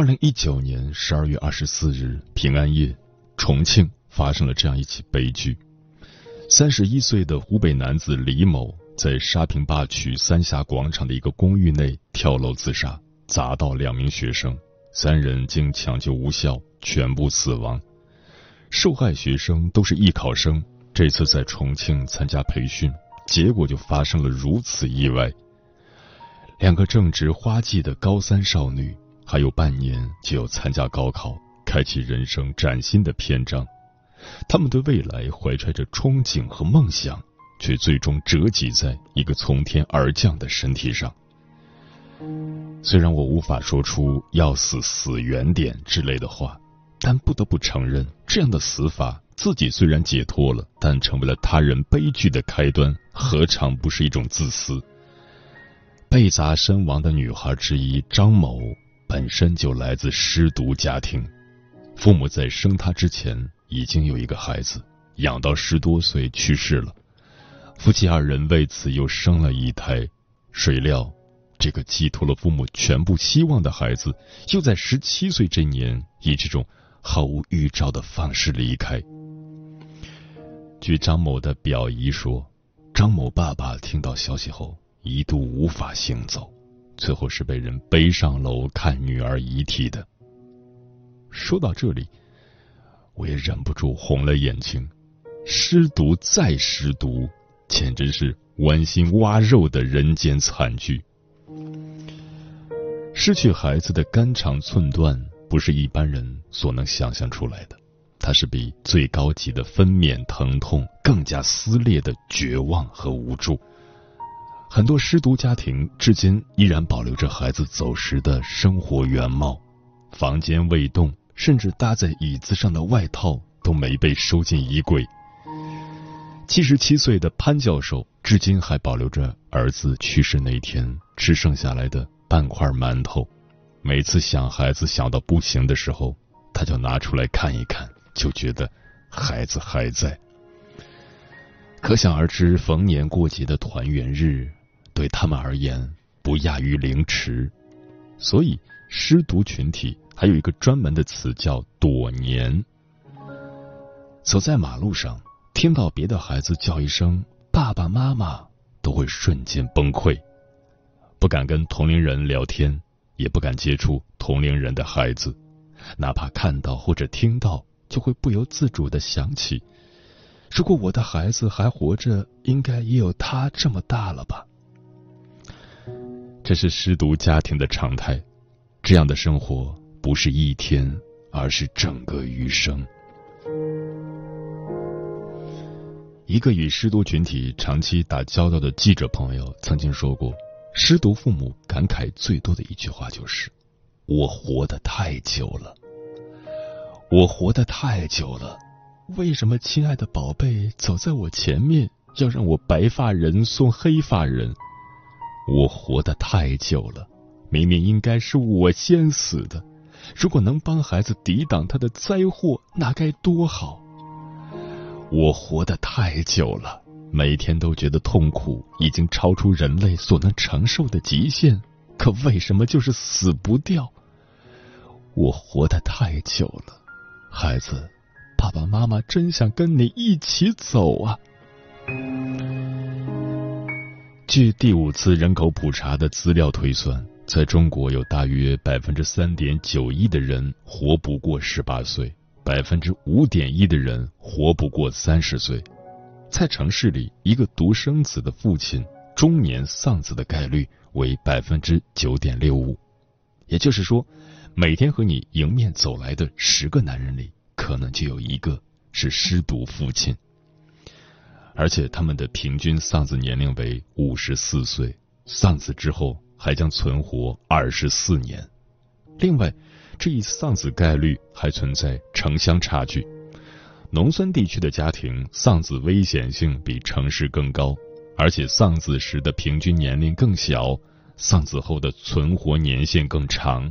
二零一九年十二月二十四日平安夜，重庆发生了这样一起悲剧：三十一岁的湖北男子李某在沙坪坝区三峡广场的一个公寓内跳楼自杀，砸到两名学生，三人经抢救无效，全部死亡。受害学生都是艺考生，这次在重庆参加培训，结果就发生了如此意外。两个正值花季的高三少女。还有半年就要参加高考，开启人生崭新的篇章。他们对未来怀揣着憧憬和梦想，却最终折戟在一个从天而降的身体上。虽然我无法说出“要死死远点”之类的话，但不得不承认，这样的死法自己虽然解脱了，但成为了他人悲剧的开端，何尝不是一种自私？被砸身亡的女孩之一张某。本身就来自失独家庭，父母在生他之前已经有一个孩子，养到十多岁去世了。夫妻二人为此又生了一胎，谁料这个寄托了父母全部希望的孩子，又在十七岁这年以这种毫无预兆的方式离开。据张某的表姨说，张某爸爸听到消息后一度无法行走。最后是被人背上楼看女儿遗体的。说到这里，我也忍不住红了眼睛。失独再失独，简直是剜心挖肉的人间惨剧。失去孩子的肝肠寸断，不是一般人所能想象出来的。它是比最高级的分娩疼痛更加撕裂的绝望和无助。很多失独家庭至今依然保留着孩子走时的生活原貌，房间未动，甚至搭在椅子上的外套都没被收进衣柜。七十七岁的潘教授至今还保留着儿子去世那天吃剩下来的半块馒头，每次想孩子想到不行的时候，他就拿出来看一看，就觉得孩子还在。可想而知，逢年过节的团圆日。对他们而言，不亚于凌迟，所以失独群体还有一个专门的词叫“躲年”。走在马路上，听到别的孩子叫一声“爸爸妈妈”，都会瞬间崩溃，不敢跟同龄人聊天，也不敢接触同龄人的孩子，哪怕看到或者听到，就会不由自主的想起：如果我的孩子还活着，应该也有他这么大了吧。这是失独家庭的常态，这样的生活不是一天，而是整个余生。一个与失独群体长期打交道的记者朋友曾经说过，失独父母感慨最多的一句话就是：“我活得太久了，我活得太久了，为什么亲爱的宝贝走在我前面，要让我白发人送黑发人？”我活得太久了，明明应该是我先死的。如果能帮孩子抵挡他的灾祸，那该多好。我活得太久了，每天都觉得痛苦已经超出人类所能承受的极限，可为什么就是死不掉？我活得太久了，孩子，爸爸妈妈真想跟你一起走啊。据第五次人口普查的资料推算，在中国有大约百分之三点九一的人活不过十八岁，百分之五点一的人活不过三十岁。在城市里，一个独生子的父亲中年丧子的概率为百分之九点六五，也就是说，每天和你迎面走来的十个男人里，可能就有一个是失独父亲。而且他们的平均丧子年龄为五十四岁，丧子之后还将存活二十四年。另外，这一丧子概率还存在城乡差距，农村地区的家庭丧子危险性比城市更高，而且丧子时的平均年龄更小，丧子后的存活年限更长。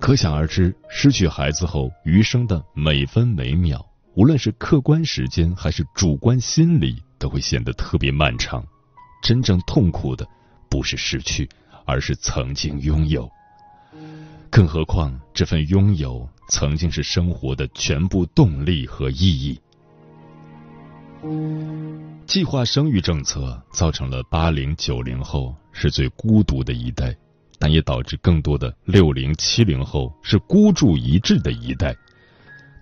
可想而知，失去孩子后余生的每分每秒。无论是客观时间还是主观心理，都会显得特别漫长。真正痛苦的不是失去，而是曾经拥有。更何况这份拥有曾经是生活的全部动力和意义。计划生育政策造成了八零九零后是最孤独的一代，但也导致更多的六零七零后是孤注一掷的一代。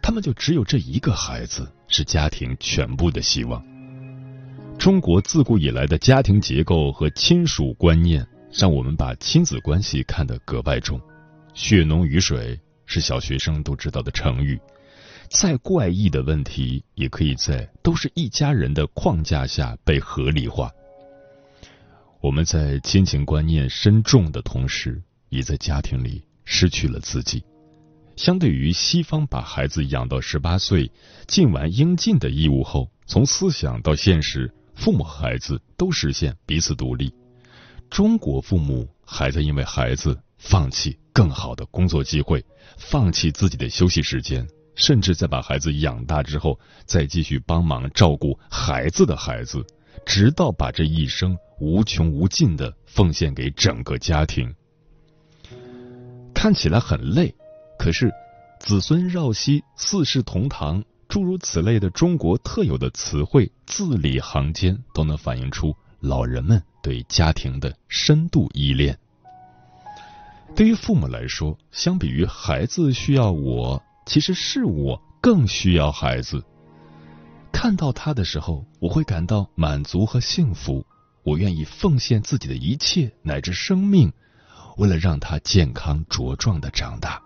他们就只有这一个孩子，是家庭全部的希望。中国自古以来的家庭结构和亲属观念，让我们把亲子关系看得格外重。血浓于水是小学生都知道的成语，再怪异的问题，也可以在都是一家人的框架下被合理化。我们在亲情观念深重的同时，也在家庭里失去了自己。相对于西方把孩子养到十八岁，尽完应尽的义务后，从思想到现实，父母和孩子都实现彼此独立。中国父母还在因为孩子放弃更好的工作机会，放弃自己的休息时间，甚至在把孩子养大之后，再继续帮忙照顾孩子的孩子，直到把这一生无穷无尽的奉献给整个家庭，看起来很累。可是，子孙绕膝、四世同堂，诸如此类的中国特有的词汇，字里行间都能反映出老人们对家庭的深度依恋。对于父母来说，相比于孩子需要我，其实是我更需要孩子。看到他的时候，我会感到满足和幸福。我愿意奉献自己的一切乃至生命，为了让他健康茁壮的长大。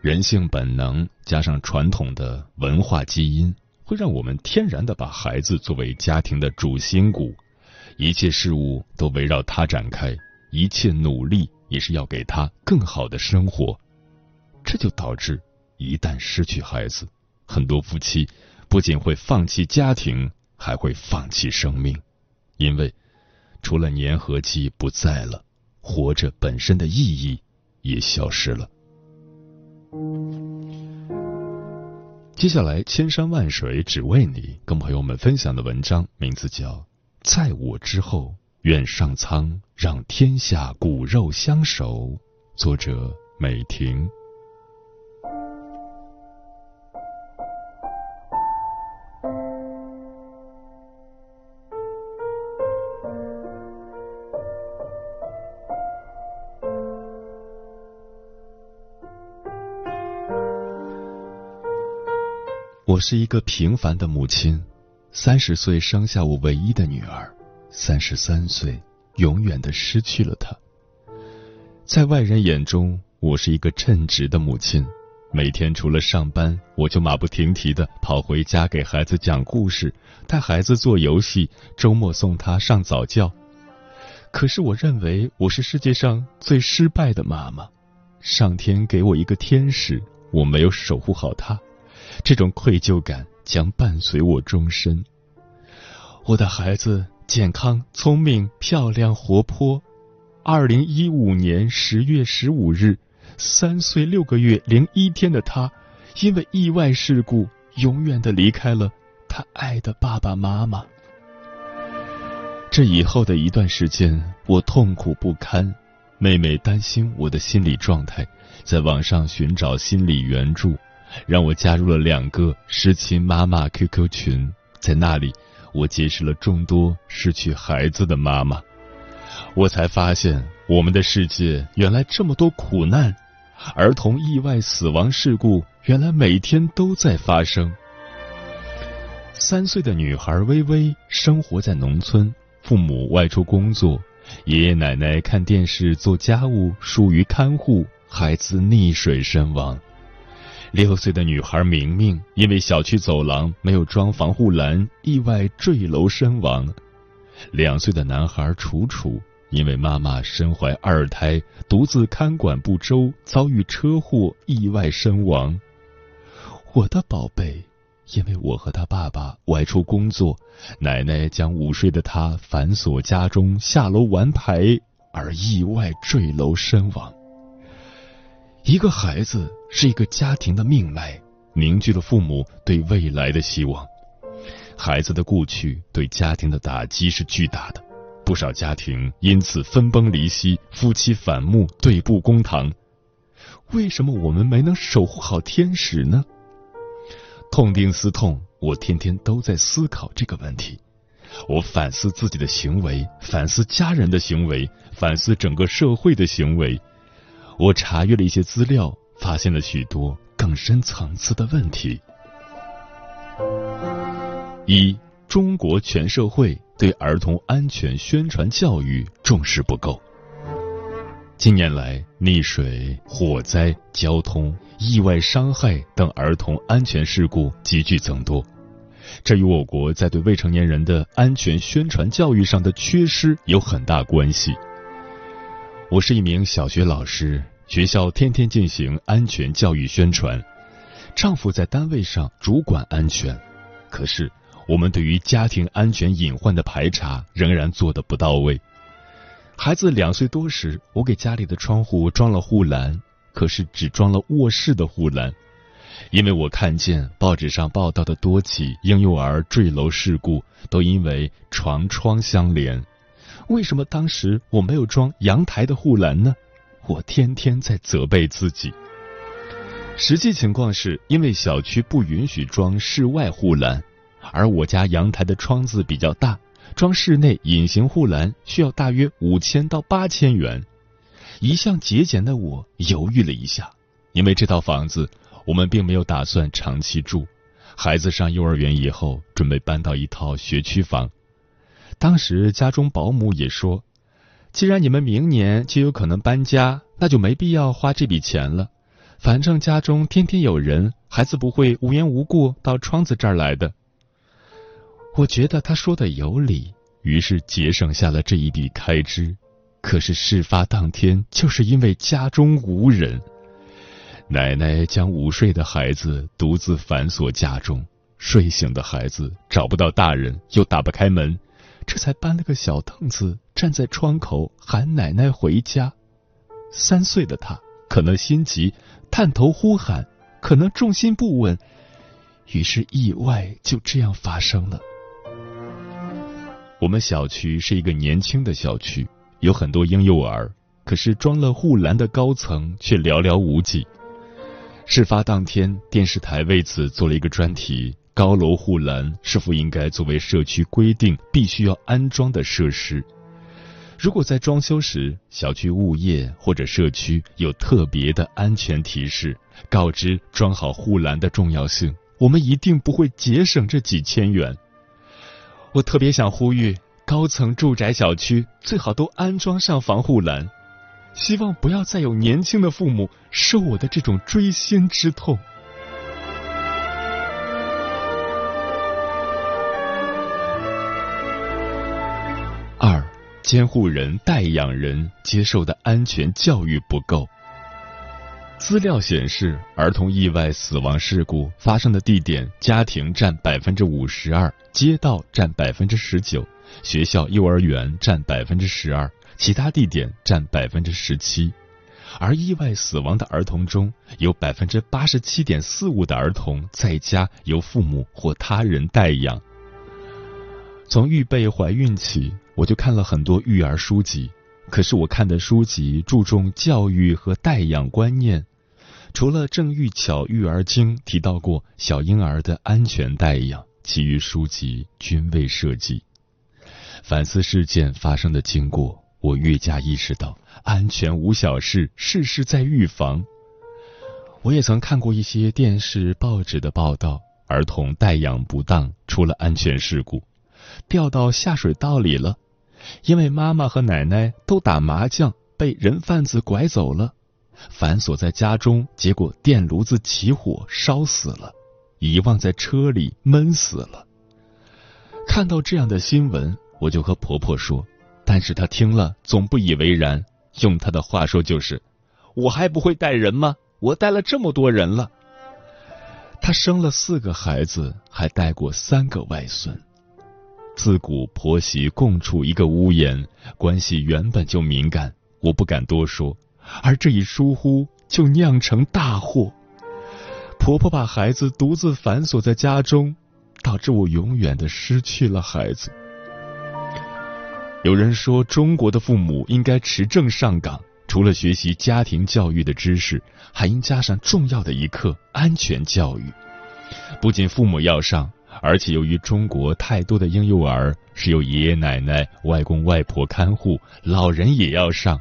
人性本能加上传统的文化基因，会让我们天然的把孩子作为家庭的主心骨，一切事物都围绕他展开，一切努力也是要给他更好的生活。这就导致，一旦失去孩子，很多夫妻不仅会放弃家庭，还会放弃生命，因为除了粘合剂不在了，活着本身的意义也消失了。接下来，千山万水只为你，跟朋友们分享的文章名字叫《在我之后，愿上苍让天下骨肉相守》，作者美婷。是一个平凡的母亲，三十岁生下我唯一的女儿，三十三岁永远的失去了她。在外人眼中，我是一个称职的母亲，每天除了上班，我就马不停蹄的跑回家给孩子讲故事，带孩子做游戏，周末送他上早教。可是我认为我是世界上最失败的妈妈，上天给我一个天使，我没有守护好她。这种愧疚感将伴随我终身。我的孩子健康、聪明、漂亮、活泼。二零一五年十月十五日，三岁六个月零一天的他，因为意外事故，永远的离开了他爱的爸爸妈妈。这以后的一段时间，我痛苦不堪。妹妹担心我的心理状态，在网上寻找心理援助。让我加入了两个失亲妈妈 QQ 群，在那里，我结识了众多失去孩子的妈妈。我才发现，我们的世界原来这么多苦难，儿童意外死亡事故原来每天都在发生。三岁的女孩微微生活在农村，父母外出工作，爷爷奶奶看电视做家务，疏于看护，孩子溺水身亡。六岁的女孩明明因为小区走廊没有装防护栏，意外坠楼身亡。两岁的男孩楚楚因为妈妈身怀二胎，独自看管不周，遭遇车祸意外身亡。我的宝贝，因为我和他爸爸外出工作，奶奶将午睡的他反锁家中，下楼玩牌而意外坠楼身亡。一个孩子是一个家庭的命脉，凝聚了父母对未来的希望。孩子的故去对家庭的打击是巨大的，不少家庭因此分崩离析，夫妻反目，对簿公堂。为什么我们没能守护好天使呢？痛定思痛，我天天都在思考这个问题。我反思自己的行为，反思家人的行为，反思整个社会的行为。我查阅了一些资料，发现了许多更深层次的问题。一，中国全社会对儿童安全宣传教育重视不够。近年来，溺水、火灾、交通意外伤害等儿童安全事故急剧增多，这与我国在对未成年人的安全宣传教育上的缺失有很大关系。我是一名小学老师，学校天天进行安全教育宣传。丈夫在单位上主管安全，可是我们对于家庭安全隐患的排查仍然做得不到位。孩子两岁多时，我给家里的窗户装了护栏，可是只装了卧室的护栏，因为我看见报纸上报道的多起婴幼儿坠楼事故都因为床窗相连。为什么当时我没有装阳台的护栏呢？我天天在责备自己。实际情况是因为小区不允许装室外护栏，而我家阳台的窗子比较大，装室内隐形护栏需要大约五千到八千元。一向节俭的我犹豫了一下，因为这套房子我们并没有打算长期住，孩子上幼儿园以后准备搬到一套学区房。当时家中保姆也说：“既然你们明年就有可能搬家，那就没必要花这笔钱了。反正家中天天有人，孩子不会无缘无故到窗子这儿来的。”我觉得他说的有理，于是节省下了这一笔开支。可是事发当天，就是因为家中无人，奶奶将午睡的孩子独自反锁家中，睡醒的孩子找不到大人，又打不开门。这才搬了个小凳子，站在窗口喊奶奶回家。三岁的他可能心急，探头呼喊，可能重心不稳，于是意外就这样发生了。我们小区是一个年轻的小区，有很多婴幼儿，可是装了护栏的高层却寥寥无几。事发当天，电视台为此做了一个专题。高楼护栏是否应该作为社区规定必须要安装的设施？如果在装修时，小区物业或者社区有特别的安全提示，告知装好护栏的重要性，我们一定不会节省这几千元。我特别想呼吁，高层住宅小区最好都安装上防护栏，希望不要再有年轻的父母受我的这种锥心之痛。监护人、代养人接受的安全教育不够。资料显示，儿童意外死亡事故发生的地点，家庭占百分之五十二，街道占百分之十九，学校、幼儿园占百分之十二，其他地点占百分之十七。而意外死亡的儿童中有百分之八十七点四五的儿童在家由父母或他人代养。从预备怀孕起。我就看了很多育儿书籍，可是我看的书籍注重教育和代养观念，除了《郑玉巧育儿经》提到过小婴儿的安全代养，其余书籍均未涉及。反思事件发生的经过，我越加意识到安全无小事，事事在预防。我也曾看过一些电视、报纸的报道，儿童带养不当出了安全事故，掉到下水道里了，因为妈妈和奶奶都打麻将，被人贩子拐走了，反锁在家中，结果电炉子起火烧死了，遗忘在车里闷死了。看到这样的新闻，我就和婆婆说，但是她听了总不以为然，用她的话说就是：“我还不会带人吗？”我带了这么多人了，她生了四个孩子，还带过三个外孙。自古婆媳共处一个屋檐，关系原本就敏感，我不敢多说。而这一疏忽，就酿成大祸。婆婆把孩子独自反锁在家中，导致我永远的失去了孩子。有人说，中国的父母应该持证上岗。除了学习家庭教育的知识，还应加上重要的一课——安全教育。不仅父母要上，而且由于中国太多的婴幼儿是由爷爷奶奶、外公外婆看护，老人也要上。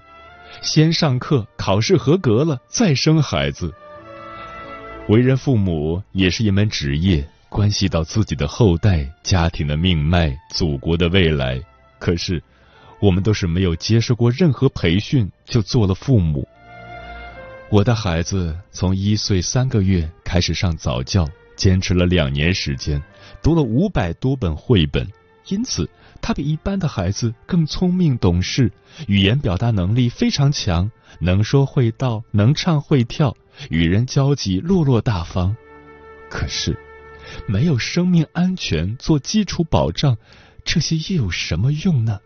先上课，考试合格了再生孩子。为人父母也是一门职业，关系到自己的后代、家庭的命脉、祖国的未来。可是。我们都是没有接受过任何培训就做了父母。我的孩子从一岁三个月开始上早教，坚持了两年时间，读了五百多本绘本，因此他比一般的孩子更聪明懂事，语言表达能力非常强，能说会道，能唱会跳，与人交际落落大方。可是，没有生命安全做基础保障，这些又有什么用呢？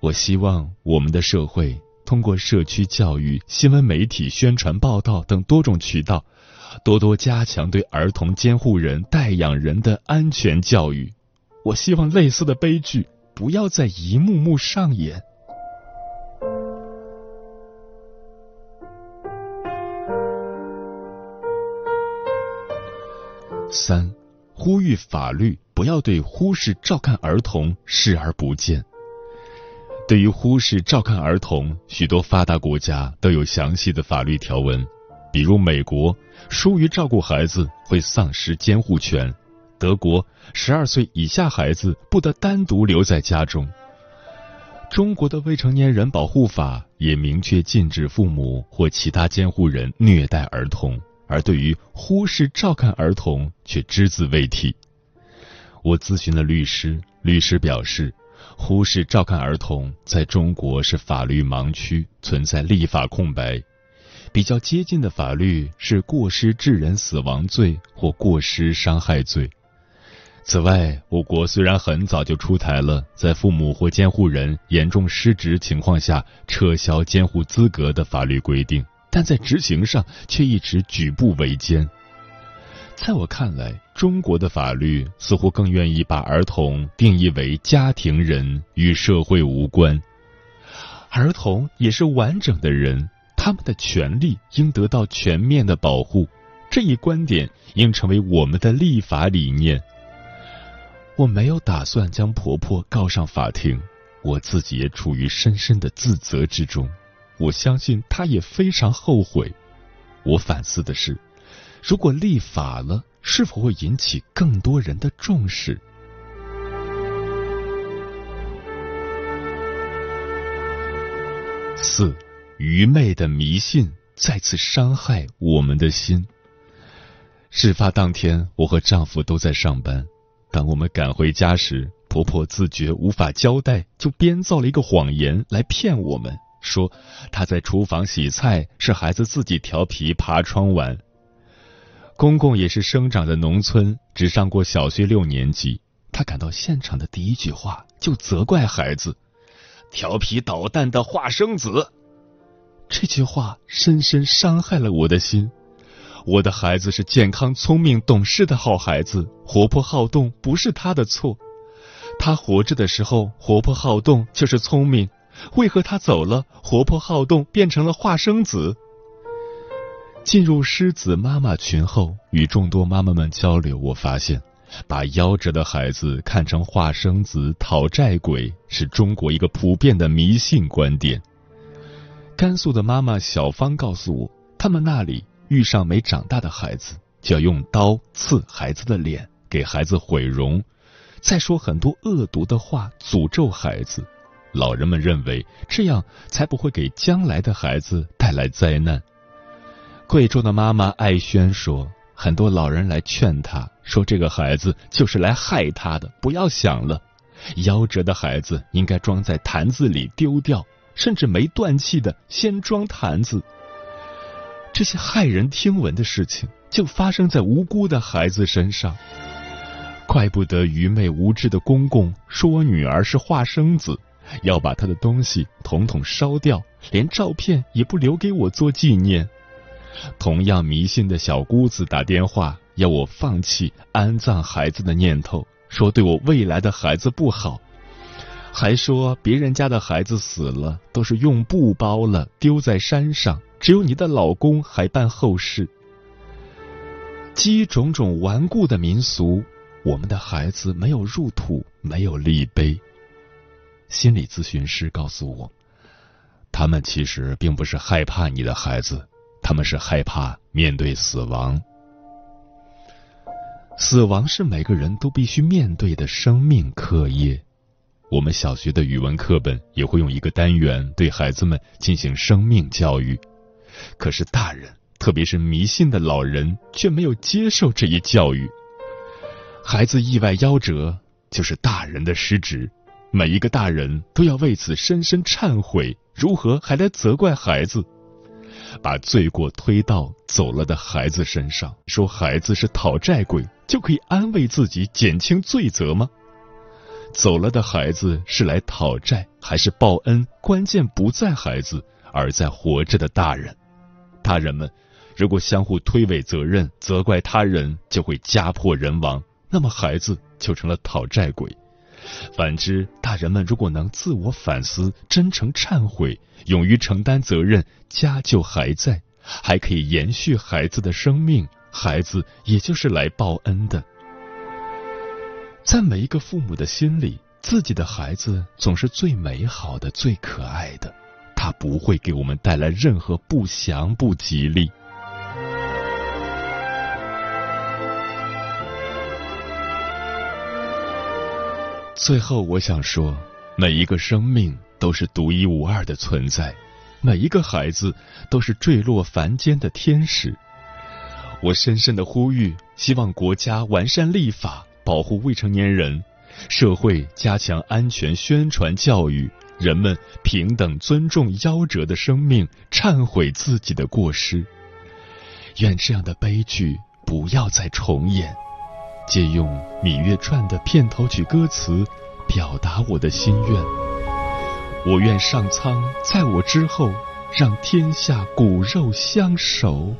我希望我们的社会通过社区教育、新闻媒体宣传报道等多种渠道，多多加强对儿童监护人、代养人的安全教育。我希望类似的悲剧不要再一幕幕上演。三，呼吁法律不要对忽视照看儿童视而不见。对于忽视照看儿童，许多发达国家都有详细的法律条文，比如美国，疏于照顾孩子会丧失监护权；德国，十二岁以下孩子不得单独留在家中。中国的未成年人保护法也明确禁止父母或其他监护人虐待儿童，而对于忽视照看儿童却只字未提。我咨询了律师，律师表示。忽视照看儿童，在中国是法律盲区，存在立法空白。比较接近的法律是过失致人死亡罪或过失伤害罪。此外，我国虽然很早就出台了在父母或监护人严重失职情况下撤销监护资格的法律规定，但在执行上却一直举步维艰。在我看来，中国的法律似乎更愿意把儿童定义为家庭人，与社会无关。儿童也是完整的人，他们的权利应得到全面的保护。这一观点应成为我们的立法理念。我没有打算将婆婆告上法庭，我自己也处于深深的自责之中。我相信她也非常后悔。我反思的是。如果立法了，是否会引起更多人的重视？四，愚昧的迷信再次伤害我们的心。事发当天，我和丈夫都在上班。当我们赶回家时，婆婆自觉无法交代，就编造了一个谎言来骗我们，说她在厨房洗菜，是孩子自己调皮爬窗玩。公公也是生长在农村，只上过小学六年级。他赶到现场的第一句话就责怪孩子：“调皮捣蛋的化生子。”这句话深深伤害了我的心。我的孩子是健康、聪明、懂事的好孩子，活泼好动不是他的错。他活着的时候活泼好动就是聪明，为何他走了，活泼好动变成了化生子？进入狮子妈妈群后，与众多妈妈们交流，我发现把夭折的孩子看成化生子、讨债鬼，是中国一个普遍的迷信观点。甘肃的妈妈小芳告诉我，他们那里遇上没长大的孩子，就要用刀刺孩子的脸，给孩子毁容，再说很多恶毒的话，诅咒孩子。老人们认为这样才不会给将来的孩子带来灾难。贵州的妈妈艾轩说。很多老人来劝他说：“这个孩子就是来害他的，不要想了。夭折的孩子应该装在坛子里丢掉，甚至没断气的先装坛子。”这些骇人听闻的事情就发生在无辜的孩子身上。怪不得愚昧无知的公公说我女儿是化生子，要把她的东西统统烧掉，连照片也不留给我做纪念。同样迷信的小姑子打电话要我放弃安葬孩子的念头，说对我未来的孩子不好，还说别人家的孩子死了都是用布包了丢在山上，只有你的老公还办后事。基于种种顽固的民俗，我们的孩子没有入土，没有立碑。心理咨询师告诉我，他们其实并不是害怕你的孩子。他们是害怕面对死亡，死亡是每个人都必须面对的生命课业。我们小学的语文课本也会用一个单元对孩子们进行生命教育，可是大人，特别是迷信的老人，却没有接受这一教育。孩子意外夭折，就是大人的失职，每一个大人都要为此深深忏悔。如何还来责怪孩子？把罪过推到走了的孩子身上，说孩子是讨债鬼，就可以安慰自己减轻罪责吗？走了的孩子是来讨债还是报恩？关键不在孩子，而在活着的大人。大人们如果相互推诿责任，责怪他人，就会家破人亡，那么孩子就成了讨债鬼。反之，大人们如果能自我反思、真诚忏悔、勇于承担责任，家就还在，还可以延续孩子的生命，孩子也就是来报恩的。在每一个父母的心里，自己的孩子总是最美好的、最可爱的，他不会给我们带来任何不祥不吉利。最后，我想说，每一个生命都是独一无二的存在，每一个孩子都是坠落凡间的天使。我深深的呼吁，希望国家完善立法，保护未成年人；社会加强安全宣传教育，人们平等尊重夭折的生命，忏悔自己的过失。愿这样的悲剧不要再重演。借用《芈月传》的片头曲歌词，表达我的心愿。我愿上苍在我之后，让天下骨肉相守。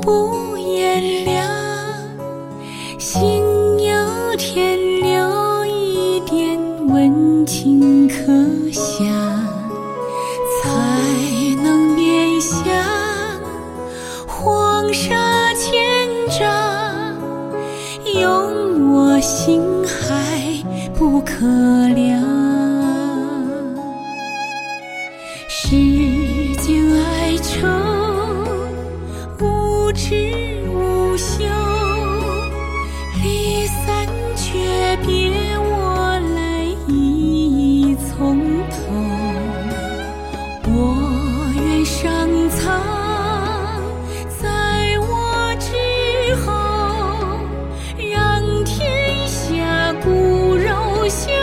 不言了。骨肉